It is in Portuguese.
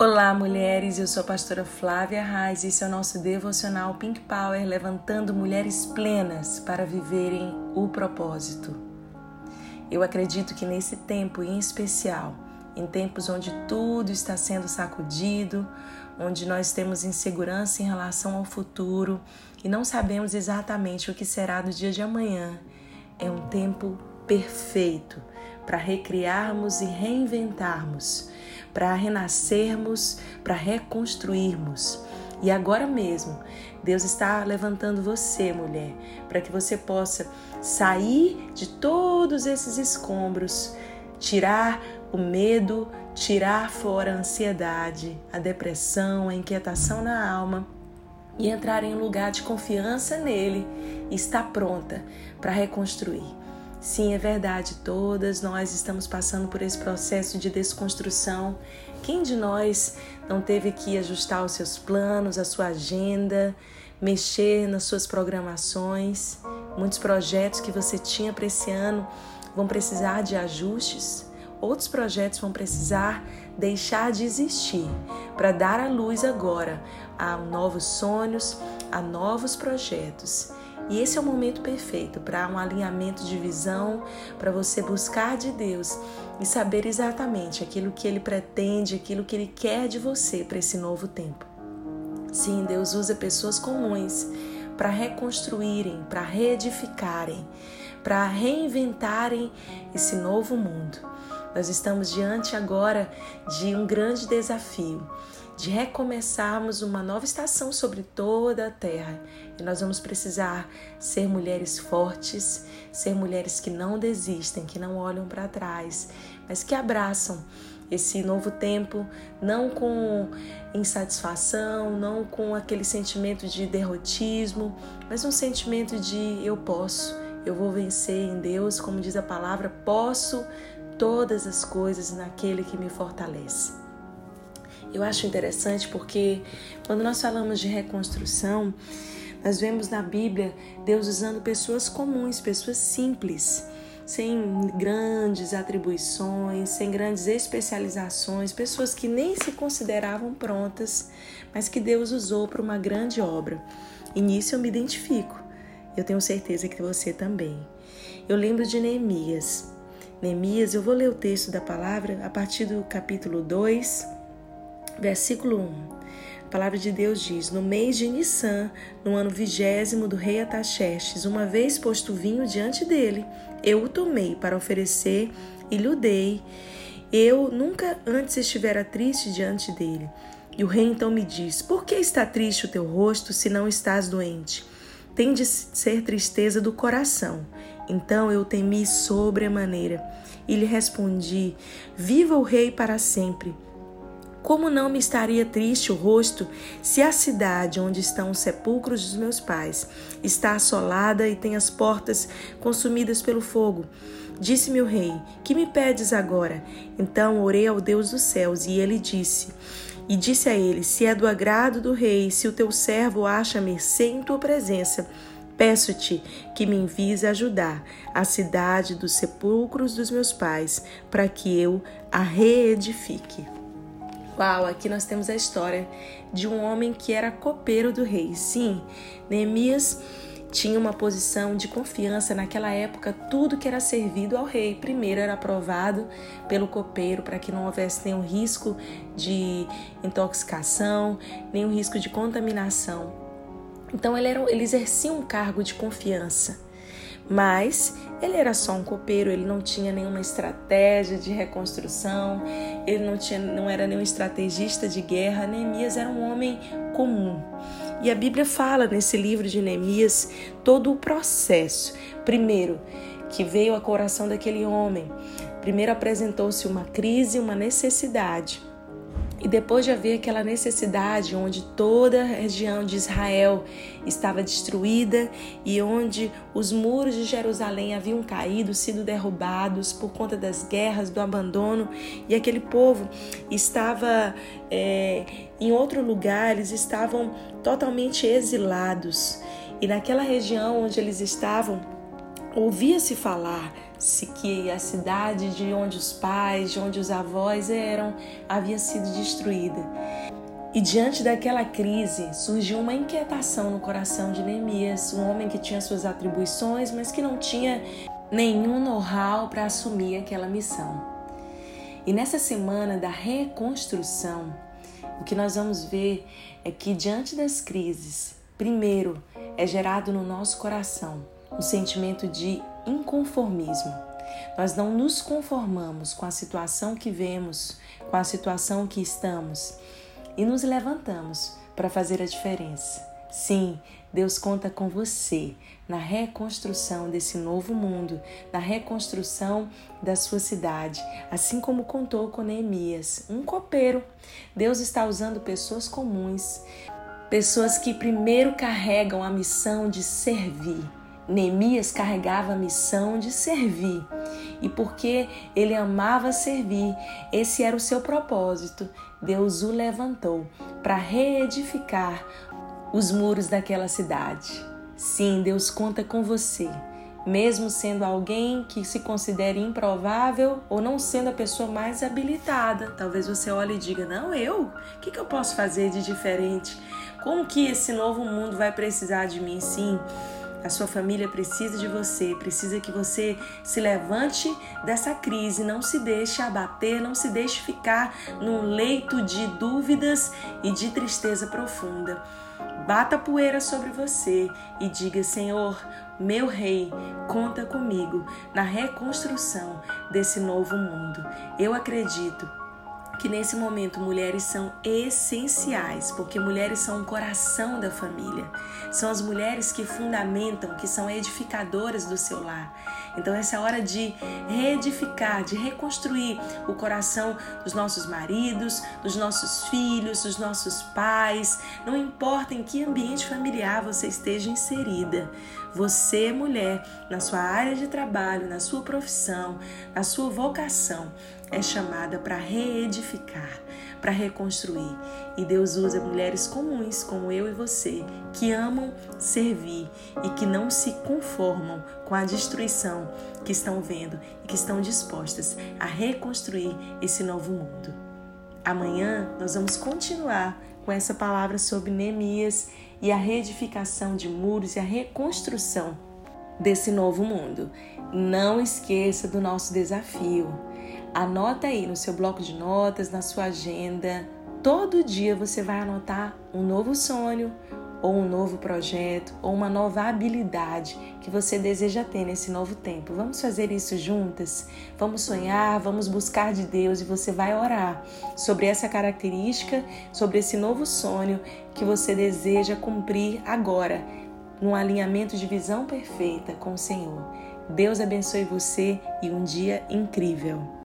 Olá, mulheres. Eu sou a pastora Flávia Reis e esse é o nosso devocional Pink Power, levantando mulheres plenas para viverem o propósito. Eu acredito que nesse tempo em especial, em tempos onde tudo está sendo sacudido, onde nós temos insegurança em relação ao futuro e não sabemos exatamente o que será do dia de amanhã, é um tempo perfeito para recriarmos e reinventarmos, para renascermos, para reconstruirmos. E agora mesmo, Deus está levantando você, mulher, para que você possa sair de todos esses escombros, tirar o medo, tirar fora a ansiedade, a depressão, a inquietação na alma e entrar em um lugar de confiança nele e estar pronta para reconstruir. Sim, é verdade, todas nós estamos passando por esse processo de desconstrução. Quem de nós não teve que ajustar os seus planos, a sua agenda, mexer nas suas programações? Muitos projetos que você tinha para esse ano vão precisar de ajustes. Outros projetos vão precisar deixar de existir para dar à luz agora a novos sonhos, a novos projetos. E esse é o momento perfeito para um alinhamento de visão, para você buscar de Deus e saber exatamente aquilo que Ele pretende, aquilo que Ele quer de você para esse novo tempo. Sim, Deus usa pessoas comuns para reconstruírem, para reedificarem, para reinventarem esse novo mundo. Nós estamos diante agora de um grande desafio de recomeçarmos uma nova estação sobre toda a terra. E nós vamos precisar ser mulheres fortes, ser mulheres que não desistem, que não olham para trás, mas que abraçam esse novo tempo, não com insatisfação, não com aquele sentimento de derrotismo, mas um sentimento de eu posso, eu vou vencer em Deus, como diz a palavra, posso todas as coisas naquele que me fortalece. Eu acho interessante porque quando nós falamos de reconstrução, nós vemos na Bíblia Deus usando pessoas comuns, pessoas simples, sem grandes atribuições, sem grandes especializações, pessoas que nem se consideravam prontas, mas que Deus usou para uma grande obra. E nisso eu me identifico. Eu tenho certeza que você também. Eu lembro de Neemias. Neemias, eu vou ler o texto da palavra a partir do capítulo 2 Versículo 1. A palavra de Deus diz: No mês de Nissan, no ano vigésimo do rei Ataxerxes, uma vez posto vinho diante dele, eu o tomei para oferecer e lhe dei. Eu nunca antes estivera triste diante dele. E o rei então me diz: Por que está triste o teu rosto se não estás doente? Tem de ser tristeza do coração. Então eu temi sobremaneira e lhe respondi: Viva o rei para sempre. Como não me estaria triste o rosto se a cidade onde estão os sepulcros dos meus pais está assolada e tem as portas consumidas pelo fogo? Disse-me o rei: Que me pedes agora? Então orei ao Deus dos céus e ele disse: E disse a ele: Se é do agrado do rei, se o teu servo acha mercê em tua presença, Peço-te que me envies ajudar a cidade dos sepulcros dos meus pais, para que eu a reedifique. Uau, aqui nós temos a história de um homem que era copeiro do rei. Sim, Neemias tinha uma posição de confiança naquela época, tudo que era servido ao rei, primeiro era aprovado pelo copeiro para que não houvesse nenhum risco de intoxicação, nenhum risco de contaminação. Então ele, era, ele exercia um cargo de confiança. Mas ele era só um copeiro, ele não tinha nenhuma estratégia de reconstrução, ele não, tinha, não era nenhum estrategista de guerra. Neemias era um homem comum. E a Bíblia fala nesse livro de Neemias todo o processo. Primeiro, que veio ao coração daquele homem. Primeiro apresentou-se uma crise, uma necessidade. E depois de haver aquela necessidade onde toda a região de Israel estava destruída e onde os muros de Jerusalém haviam caído, sido derrubados por conta das guerras, do abandono, e aquele povo estava é, em outro lugar, eles estavam totalmente exilados. E naquela região onde eles estavam, ouvia-se falar que a cidade de onde os pais, de onde os avós eram, havia sido destruída. E diante daquela crise surgiu uma inquietação no coração de Neemias, um homem que tinha suas atribuições, mas que não tinha nenhum know-how para assumir aquela missão. E nessa semana da reconstrução, o que nós vamos ver é que diante das crises, primeiro é gerado no nosso coração um sentimento de inconformismo. Nós não nos conformamos com a situação que vemos, com a situação que estamos e nos levantamos para fazer a diferença. Sim, Deus conta com você na reconstrução desse novo mundo, na reconstrução da sua cidade, assim como contou com Neemias, um copeiro. Deus está usando pessoas comuns, pessoas que primeiro carregam a missão de servir. Neemias carregava a missão de servir. E porque ele amava servir, esse era o seu propósito. Deus o levantou para reedificar os muros daquela cidade. Sim, Deus conta com você, mesmo sendo alguém que se considere improvável ou não sendo a pessoa mais habilitada. Talvez você olhe e diga: Não, eu? O que, que eu posso fazer de diferente? Como que esse novo mundo vai precisar de mim? Sim. A sua família precisa de você, precisa que você se levante dessa crise, não se deixe abater, não se deixe ficar num leito de dúvidas e de tristeza profunda. Bata poeira sobre você e diga: Senhor, meu Rei, conta comigo na reconstrução desse novo mundo. Eu acredito que nesse momento mulheres são essenciais, porque mulheres são o coração da família. São as mulheres que fundamentam, que são edificadoras do seu lar. Então essa é a hora de reedificar, de reconstruir o coração dos nossos maridos, dos nossos filhos, dos nossos pais. Não importa em que ambiente familiar você esteja inserida. Você, mulher, na sua área de trabalho, na sua profissão, na sua vocação, é chamada para reedificar, para reconstruir. E Deus usa mulheres comuns como eu e você, que amam servir e que não se conformam com a destruição que estão vendo e que estão dispostas a reconstruir esse novo mundo. Amanhã nós vamos continuar com essa palavra sobre Neemias e a reedificação de muros e a reconstrução desse novo mundo. Não esqueça do nosso desafio. Anota aí no seu bloco de notas, na sua agenda. Todo dia você vai anotar um novo sonho, ou um novo projeto, ou uma nova habilidade que você deseja ter nesse novo tempo. Vamos fazer isso juntas? Vamos sonhar, vamos buscar de Deus e você vai orar sobre essa característica, sobre esse novo sonho que você deseja cumprir agora, num alinhamento de visão perfeita com o Senhor. Deus abençoe você e um dia incrível.